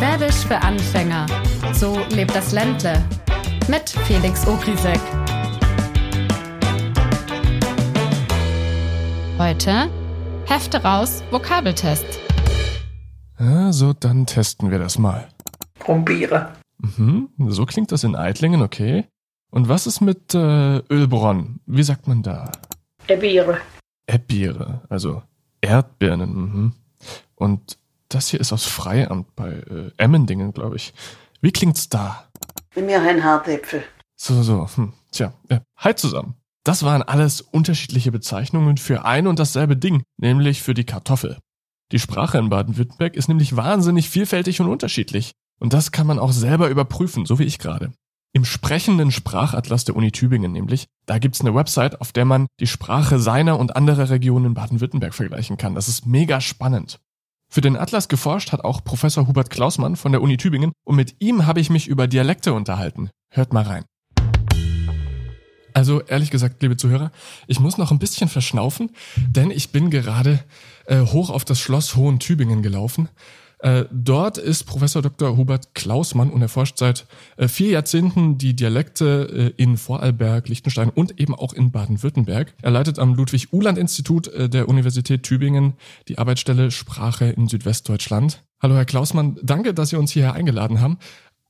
Schwäbisch für Anfänger. So lebt das Ländle. Mit Felix Ogrisek. Heute Hefte raus, Vokabeltest. Also, dann testen wir das mal. Probiere. Mhm, so klingt das in Eitlingen, okay. Und was ist mit äh, Ölbronn? Wie sagt man da? Ebiere. Erdbeere, also Erdbeeren. Mhm. Und das hier ist aus Freiamt bei äh, Emmendingen, glaube ich. Wie klingt's da? Wir haben Hartäpfel. So, so. Hm. Tja, ja. hi zusammen. Das waren alles unterschiedliche Bezeichnungen für ein und dasselbe Ding, nämlich für die Kartoffel. Die Sprache in Baden-Württemberg ist nämlich wahnsinnig vielfältig und unterschiedlich. Und das kann man auch selber überprüfen, so wie ich gerade. Im sprechenden Sprachatlas der Uni Tübingen nämlich, da gibt's eine Website, auf der man die Sprache seiner und anderer Regionen in Baden-Württemberg vergleichen kann. Das ist mega spannend. Für den Atlas geforscht hat auch Professor Hubert Klausmann von der Uni Tübingen und mit ihm habe ich mich über Dialekte unterhalten. Hört mal rein. Also ehrlich gesagt, liebe Zuhörer, ich muss noch ein bisschen verschnaufen, denn ich bin gerade äh, hoch auf das Schloss Hohen Tübingen gelaufen äh, dort ist Professor Dr. Hubert Klausmann und erforscht seit äh, vier Jahrzehnten die Dialekte äh, in Vorarlberg, Liechtenstein und eben auch in Baden-Württemberg. Er leitet am Ludwig-Uhland-Institut äh, der Universität Tübingen die Arbeitsstelle Sprache in Südwestdeutschland. Hallo Herr Klausmann, danke, dass Sie uns hierher eingeladen haben.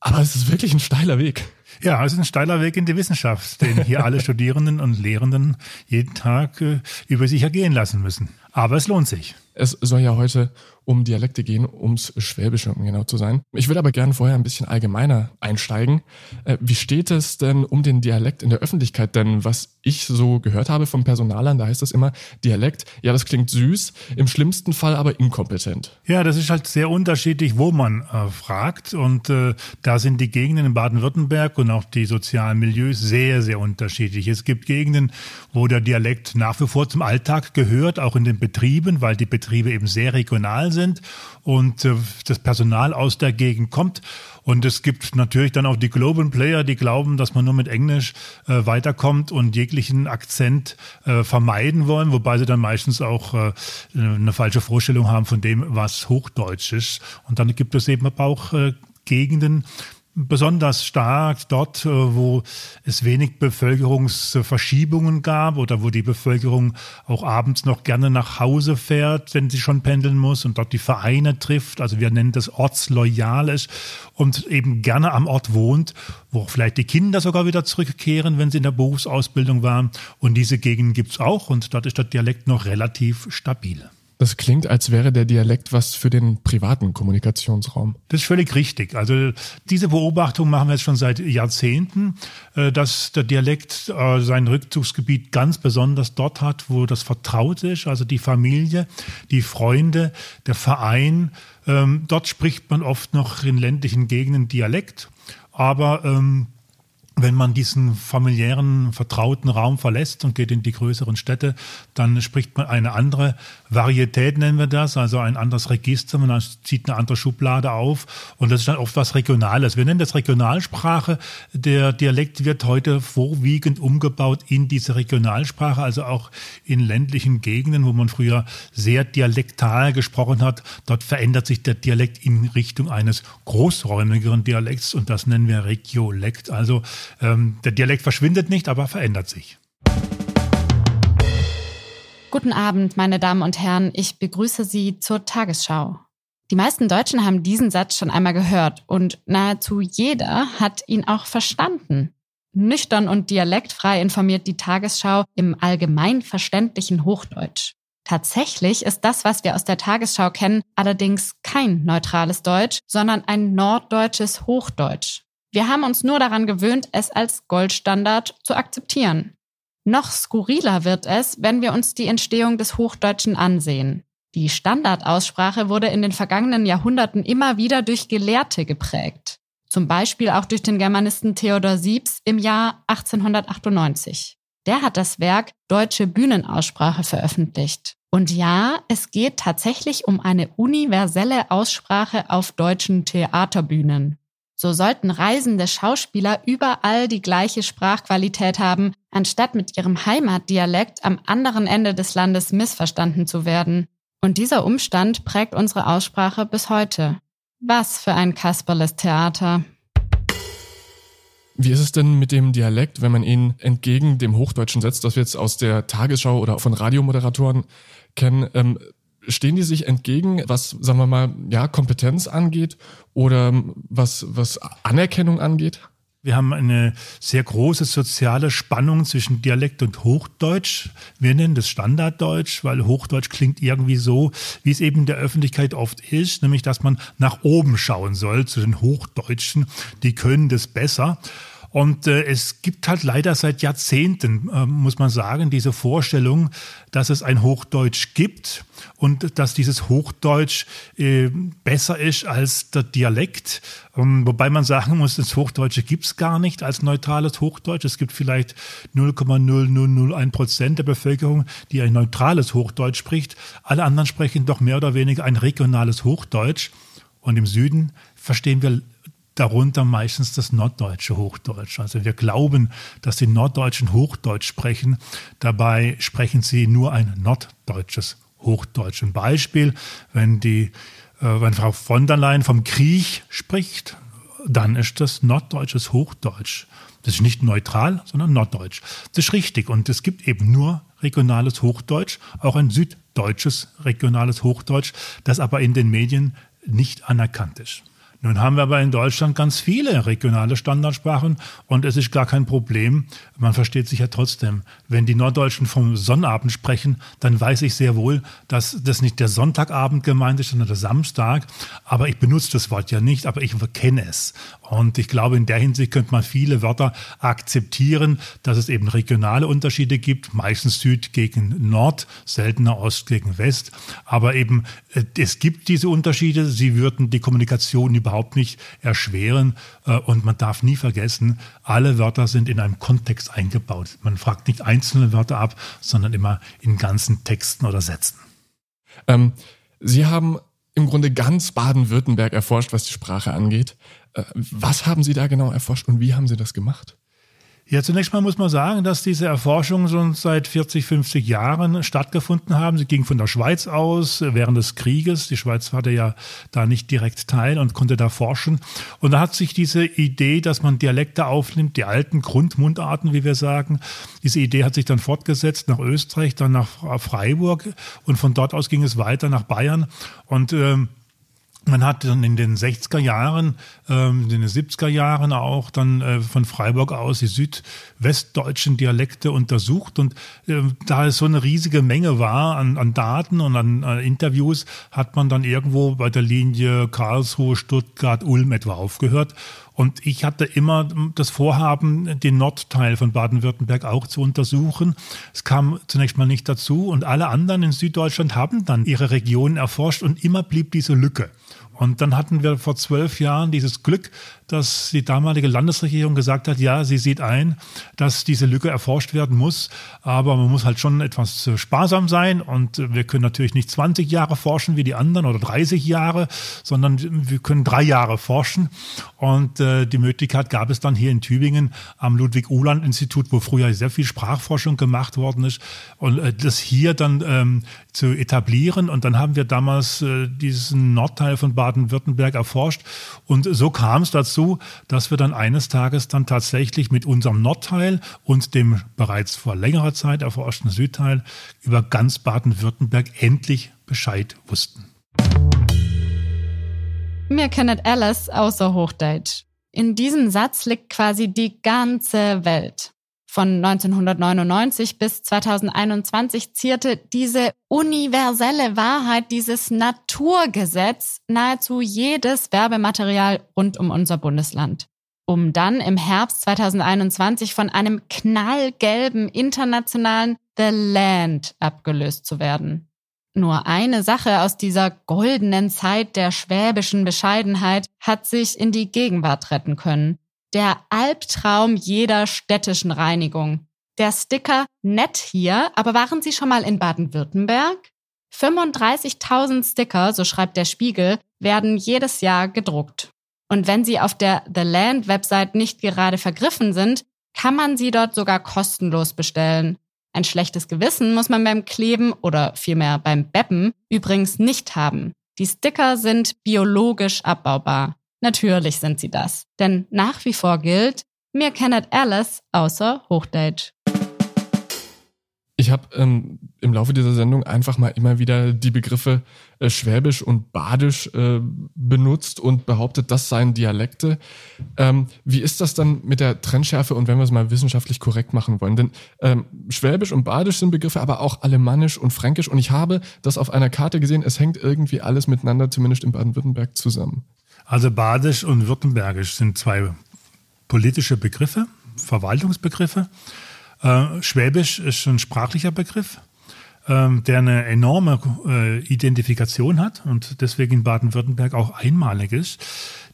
Aber es ist wirklich ein steiler Weg. Ja, es ist ein steiler Weg in die Wissenschaft, den hier alle Studierenden und Lehrenden jeden Tag äh, über sich ergehen lassen müssen. Aber es lohnt sich. Es soll ja heute um Dialekte gehen, ums Schwäbische, um genau zu sein. Ich würde aber gerne vorher ein bisschen allgemeiner einsteigen. Äh, wie steht es denn um den Dialekt in der Öffentlichkeit? Denn was ich so gehört habe vom Personalern, da heißt das immer, Dialekt, ja, das klingt süß, im schlimmsten Fall aber inkompetent. Ja, das ist halt sehr unterschiedlich, wo man äh, fragt. Und äh, da sind die Gegenden in Baden-Württemberg und auch die sozialen Milieus sehr, sehr unterschiedlich. Es gibt Gegenden, wo der Dialekt nach wie vor zum Alltag gehört, auch in den Betrieben, weil die Betriebe eben sehr regional sind sind und äh, das Personal aus der Gegend kommt. Und es gibt natürlich dann auch die Global Player, die glauben, dass man nur mit Englisch äh, weiterkommt und jeglichen Akzent äh, vermeiden wollen, wobei sie dann meistens auch äh, eine falsche Vorstellung haben von dem, was Hochdeutsch ist. Und dann gibt es eben aber auch äh, Gegenden, besonders stark dort, äh, wo es wenig Bevölkerungsverschiebungen gab oder wo die Bevölkerung auch abends noch gerne nach Hause fährt, wenn sie schon pendeln muss und dort die Vereine trifft. Also wir nennen das ortsloyales und eben gerne am Ort wohnt, wo auch vielleicht die Kinder sogar wieder zurückkehren, wenn sie in der Berufsausbildung waren. Und diese Gegenden gibt's auch und dort ist der Dialekt noch relativ stabil. Das klingt, als wäre der Dialekt was für den privaten Kommunikationsraum. Das ist völlig richtig. Also diese Beobachtung machen wir jetzt schon seit Jahrzehnten, äh, dass der Dialekt äh, sein Rückzugsgebiet ganz besonders dort hat, wo das vertraut ist, also die Familie, die Freunde, der Verein. Ähm, dort spricht man oft noch in ländlichen Gegenden Dialekt, aber ähm, wenn man diesen familiären, vertrauten Raum verlässt und geht in die größeren Städte, dann spricht man eine andere Varietät, nennen wir das, also ein anderes Register, man zieht eine andere Schublade auf und das ist dann oft was Regionales. Wir nennen das Regionalsprache. Der Dialekt wird heute vorwiegend umgebaut in diese Regionalsprache, also auch in ländlichen Gegenden, wo man früher sehr dialektal gesprochen hat. Dort verändert sich der Dialekt in Richtung eines großräumigeren Dialekts und das nennen wir Regiolekt. Also ähm, der Dialekt verschwindet nicht, aber verändert sich. Guten Abend, meine Damen und Herren. Ich begrüße Sie zur Tagesschau. Die meisten Deutschen haben diesen Satz schon einmal gehört und nahezu jeder hat ihn auch verstanden. Nüchtern und dialektfrei informiert die Tagesschau im allgemein verständlichen Hochdeutsch. Tatsächlich ist das, was wir aus der Tagesschau kennen, allerdings kein neutrales Deutsch, sondern ein norddeutsches Hochdeutsch. Wir haben uns nur daran gewöhnt, es als Goldstandard zu akzeptieren. Noch skurriler wird es, wenn wir uns die Entstehung des Hochdeutschen ansehen. Die Standardaussprache wurde in den vergangenen Jahrhunderten immer wieder durch Gelehrte geprägt. Zum Beispiel auch durch den Germanisten Theodor Siebs im Jahr 1898. Der hat das Werk Deutsche Bühnenaussprache veröffentlicht. Und ja, es geht tatsächlich um eine universelle Aussprache auf deutschen Theaterbühnen. So sollten reisende Schauspieler überall die gleiche Sprachqualität haben, anstatt mit ihrem Heimatdialekt am anderen Ende des Landes missverstanden zu werden. Und dieser Umstand prägt unsere Aussprache bis heute. Was für ein Kasperles Theater. Wie ist es denn mit dem Dialekt, wenn man ihn entgegen dem Hochdeutschen setzt, das wir jetzt aus der Tagesschau oder von Radiomoderatoren kennen? Ähm, stehen die sich entgegen, was, sagen wir mal, ja, Kompetenz angeht oder was, was Anerkennung angeht? Wir haben eine sehr große soziale Spannung zwischen Dialekt und Hochdeutsch. Wir nennen das Standarddeutsch, weil Hochdeutsch klingt irgendwie so, wie es eben in der Öffentlichkeit oft ist, nämlich dass man nach oben schauen soll zu den Hochdeutschen. Die können das besser. Und äh, es gibt halt leider seit Jahrzehnten, äh, muss man sagen, diese Vorstellung, dass es ein Hochdeutsch gibt und dass dieses Hochdeutsch äh, besser ist als der Dialekt. Ähm, wobei man sagen muss, das Hochdeutsche gibt's gar nicht als neutrales Hochdeutsch. Es gibt vielleicht 0,0001 Prozent der Bevölkerung, die ein neutrales Hochdeutsch spricht. Alle anderen sprechen doch mehr oder weniger ein regionales Hochdeutsch. Und im Süden verstehen wir darunter meistens das norddeutsche Hochdeutsch. Also wir glauben, dass die Norddeutschen Hochdeutsch sprechen. Dabei sprechen sie nur ein norddeutsches Hochdeutsch. Ein Beispiel, wenn die äh, wenn Frau von der Leyen vom Krieg spricht, dann ist das norddeutsches Hochdeutsch. Das ist nicht neutral, sondern norddeutsch. Das ist richtig. Und es gibt eben nur regionales Hochdeutsch, auch ein süddeutsches regionales Hochdeutsch, das aber in den Medien nicht anerkannt ist. Nun haben wir aber in Deutschland ganz viele regionale Standardsprachen und es ist gar kein Problem. Man versteht sich ja trotzdem. Wenn die Norddeutschen vom Sonnabend sprechen, dann weiß ich sehr wohl, dass das nicht der Sonntagabend gemeint ist, sondern der Samstag. Aber ich benutze das Wort ja nicht, aber ich kenne es. Und ich glaube, in der Hinsicht könnte man viele Wörter akzeptieren, dass es eben regionale Unterschiede gibt, meistens Süd gegen Nord, seltener Ost gegen West. Aber eben, äh, es gibt diese Unterschiede. Sie würden die Kommunikation über überhaupt nicht erschweren. Äh, und man darf nie vergessen, alle Wörter sind in einem Kontext eingebaut. Man fragt nicht einzelne Wörter ab, sondern immer in ganzen Texten oder Sätzen. Ähm, Sie haben im Grunde ganz Baden-Württemberg erforscht, was die Sprache angeht. Äh, was haben Sie da genau erforscht und wie haben Sie das gemacht? Ja, zunächst mal muss man sagen, dass diese Erforschungen schon seit 40, 50 Jahren stattgefunden haben. Sie ging von der Schweiz aus während des Krieges. Die Schweiz hatte ja da nicht direkt teil und konnte da forschen. Und da hat sich diese Idee, dass man Dialekte aufnimmt, die alten Grundmundarten, wie wir sagen, diese Idee hat sich dann fortgesetzt nach Österreich, dann nach Freiburg und von dort aus ging es weiter nach Bayern. Und ähm, man hat dann in den 60er Jahren, ähm, in den 70er Jahren auch dann äh, von Freiburg aus die südwestdeutschen Dialekte untersucht. Und äh, da es so eine riesige Menge war an, an Daten und an, an Interviews, hat man dann irgendwo bei der Linie Karlsruhe, Stuttgart, Ulm etwa aufgehört. Und ich hatte immer das Vorhaben, den Nordteil von Baden-Württemberg auch zu untersuchen. Es kam zunächst mal nicht dazu und alle anderen in Süddeutschland haben dann ihre Regionen erforscht und immer blieb diese Lücke. Und dann hatten wir vor zwölf Jahren dieses Glück, dass die damalige Landesregierung gesagt hat, ja, sie sieht ein, dass diese Lücke erforscht werden muss, aber man muss halt schon etwas sparsam sein. Und wir können natürlich nicht 20 Jahre forschen wie die anderen oder 30 Jahre, sondern wir können drei Jahre forschen. Und äh, die Möglichkeit gab es dann hier in Tübingen am Ludwig-Uhland-Institut, wo früher sehr viel Sprachforschung gemacht worden ist und äh, das hier dann ähm, zu etablieren. Und dann haben wir damals äh, diesen Nordteil von Baden-Württemberg erforscht und so kam es dazu, dass wir dann eines Tages dann tatsächlich mit unserem Nordteil und dem bereits vor längerer Zeit erforschten Südteil über ganz Baden-Württemberg endlich Bescheid wussten. Mir kennt alles außer Hochdeutsch. In diesem Satz liegt quasi die ganze Welt. Von 1999 bis 2021 zierte diese universelle Wahrheit, dieses Naturgesetz nahezu jedes Werbematerial rund um unser Bundesland. Um dann im Herbst 2021 von einem knallgelben internationalen The Land abgelöst zu werden. Nur eine Sache aus dieser goldenen Zeit der schwäbischen Bescheidenheit hat sich in die Gegenwart retten können der Albtraum jeder städtischen Reinigung. Der Sticker nett hier, aber waren Sie schon mal in Baden-Württemberg? 35.000 Sticker, so schreibt der Spiegel, werden jedes Jahr gedruckt. Und wenn sie auf der The Land Website nicht gerade vergriffen sind, kann man sie dort sogar kostenlos bestellen. Ein schlechtes Gewissen muss man beim Kleben oder vielmehr beim Beppen übrigens nicht haben. Die Sticker sind biologisch abbaubar. Natürlich sind sie das. Denn nach wie vor gilt, mir kennet alles außer Hochdeutsch. Ich habe ähm, im Laufe dieser Sendung einfach mal immer wieder die Begriffe äh, Schwäbisch und Badisch äh, benutzt und behauptet, das seien Dialekte. Ähm, wie ist das dann mit der Trennschärfe und wenn wir es mal wissenschaftlich korrekt machen wollen? Denn ähm, Schwäbisch und Badisch sind Begriffe, aber auch Alemannisch und Fränkisch. Und ich habe das auf einer Karte gesehen, es hängt irgendwie alles miteinander, zumindest in Baden-Württemberg, zusammen. Also Badisch und Württembergisch sind zwei politische Begriffe, Verwaltungsbegriffe. Äh, Schwäbisch ist ein sprachlicher Begriff, ähm, der eine enorme äh, Identifikation hat und deswegen in Baden-Württemberg auch einmalig ist.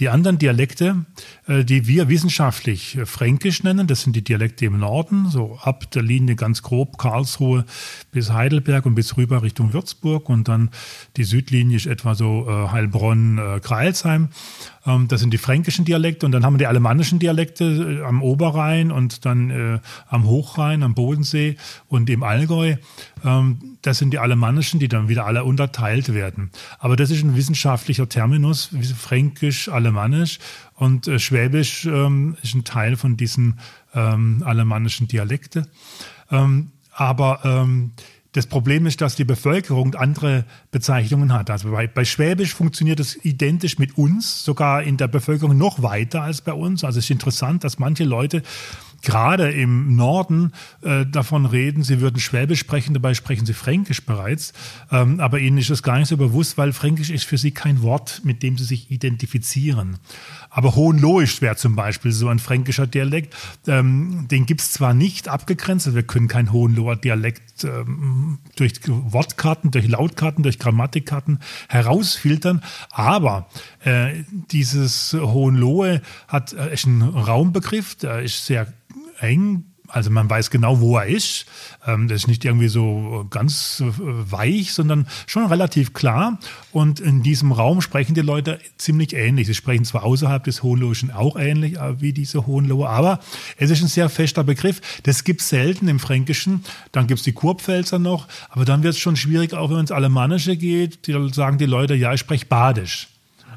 Die anderen Dialekte, äh, die wir wissenschaftlich äh, Fränkisch nennen, das sind die Dialekte im Norden, so ab der Linie ganz grob Karlsruhe bis Heidelberg und bis rüber Richtung Würzburg und dann die Südlinie ist etwa so äh, Heilbronn, Kreilsheim. Ähm, das sind die fränkischen Dialekte und dann haben wir die alemannischen Dialekte am Oberrhein und dann am Hochrhein, am Bodensee und im Allgäu. Ähm, das sind die alemannischen, die dann wieder alle unterteilt werden. Aber das ist ein wissenschaftlicher Terminus, fränkisch, alemannisch und äh, schwäbisch ähm, ist ein Teil von diesen ähm, alemannischen Dialekte. Ähm, aber ähm, das Problem ist, dass die Bevölkerung andere Bezeichnungen hat. Also bei, bei Schwäbisch funktioniert es identisch mit uns, sogar in der Bevölkerung noch weiter als bei uns. Also es ist interessant, dass manche Leute gerade im Norden äh, davon reden, sie würden Schwäbisch sprechen, dabei sprechen sie Fränkisch bereits. Ähm, aber ihnen ist das gar nicht so bewusst, weil Fränkisch ist für sie kein Wort, mit dem sie sich identifizieren. Aber Hohenloisch wäre zum Beispiel so ein fränkischer Dialekt. Ähm, den gibt's zwar nicht abgegrenzt, also wir können kein Hohenloher Dialekt ähm, durch Wortkarten, durch Lautkarten, durch Grammatikkarten herausfiltern, aber äh, dieses Hohenlohe hat äh, ist ein Raumbegriff, der ist sehr eng also man weiß genau, wo er ist. Ähm, das ist nicht irgendwie so ganz äh, weich, sondern schon relativ klar. Und in diesem Raum sprechen die Leute ziemlich ähnlich. Sie sprechen zwar außerhalb des Hohenlohischen auch ähnlich äh, wie diese Hohenlohe, aber es ist ein sehr fester Begriff. Das gibt es selten im Fränkischen. Dann gibt es die Kurpfälzer noch. Aber dann wird es schon schwierig, auch wenn es Alemannische geht. Die sagen die Leute, ja, ich spreche Badisch.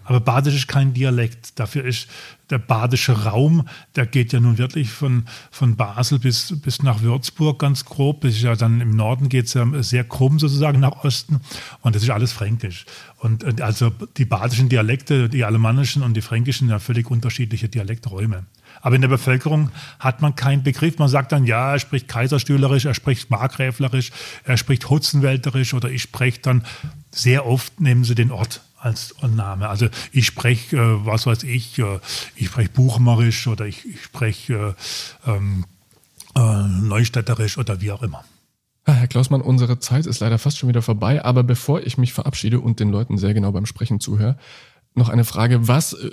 Aber Badisch ist kein Dialekt. Dafür ist der badische Raum, der geht ja nun wirklich von, von Basel bis, bis nach Würzburg ganz grob. Das ist ja dann im Norden geht es ja sehr krumm sozusagen nach Osten. Und das ist alles fränkisch. Und also die badischen Dialekte, die alemannischen und die fränkischen, ja völlig unterschiedliche Dialekträume. Aber in der Bevölkerung hat man keinen Begriff. Man sagt dann, ja, er spricht kaiserstühlerisch, er spricht markgräflerisch, er spricht hutzenwälterisch oder ich spreche dann sehr oft, nehmen sie den Ort als Name. Also ich spreche, äh, was weiß ich, äh, ich spreche Buchmarisch oder ich, ich spreche äh, ähm, äh, Neustädterisch oder wie auch immer. Herr Klausmann, unsere Zeit ist leider fast schon wieder vorbei, aber bevor ich mich verabschiede und den Leuten sehr genau beim Sprechen zuhöre, noch eine Frage. Was äh,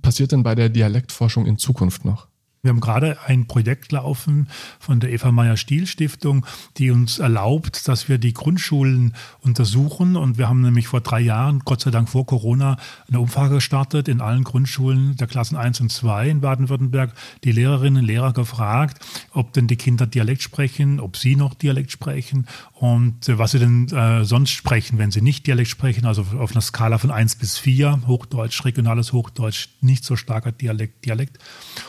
passiert denn bei der Dialektforschung in Zukunft noch? Wir haben gerade ein Projekt laufen von der Eva Meyer Stiel Stiftung, die uns erlaubt, dass wir die Grundschulen untersuchen. Und wir haben nämlich vor drei Jahren, Gott sei Dank vor Corona, eine Umfrage gestartet in allen Grundschulen der Klassen 1 und 2 in Baden-Württemberg, die Lehrerinnen und Lehrer gefragt, ob denn die Kinder Dialekt sprechen, ob sie noch Dialekt sprechen und äh, was sie denn äh, sonst sprechen, wenn sie nicht Dialekt sprechen, also auf einer Skala von 1 bis 4, Hochdeutsch, regionales Hochdeutsch, nicht so starker Dialekt, Dialekt.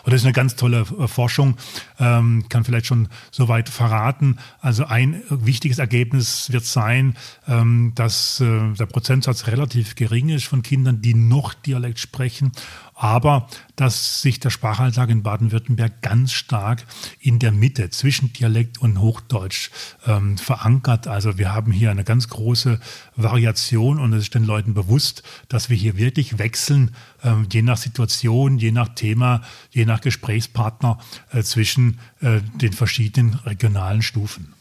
Und das ist eine ganz tolle tolle äh, Forschung, ähm, kann vielleicht schon soweit verraten. Also ein wichtiges Ergebnis wird sein, ähm, dass äh, der Prozentsatz relativ gering ist von Kindern, die noch Dialekt sprechen aber dass sich der Sprachalltag in Baden-Württemberg ganz stark in der Mitte zwischen Dialekt und Hochdeutsch ähm, verankert. Also wir haben hier eine ganz große Variation und es ist den Leuten bewusst, dass wir hier wirklich wechseln, ähm, je nach Situation, je nach Thema, je nach Gesprächspartner äh, zwischen äh, den verschiedenen regionalen Stufen.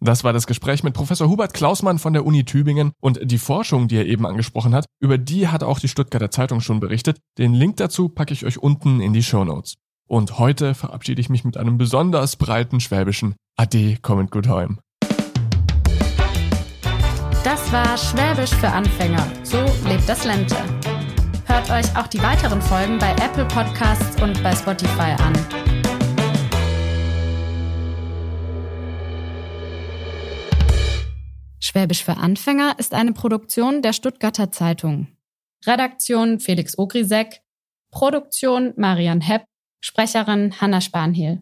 Das war das Gespräch mit Professor Hubert Klausmann von der Uni Tübingen und die Forschung, die er eben angesprochen hat, über die hat auch die Stuttgarter Zeitung schon berichtet. Den Link dazu packe ich euch unten in die Show Notes. Und heute verabschiede ich mich mit einem besonders breiten schwäbischen Ade, kommt gut heim. Das war Schwäbisch für Anfänger. So lebt das Lente. Hört euch auch die weiteren Folgen bei Apple Podcasts und bei Spotify an. Schwäbisch für Anfänger ist eine Produktion der Stuttgarter Zeitung. Redaktion Felix Ogrisek, Produktion Marian Hepp, Sprecherin Hanna Spanhiel.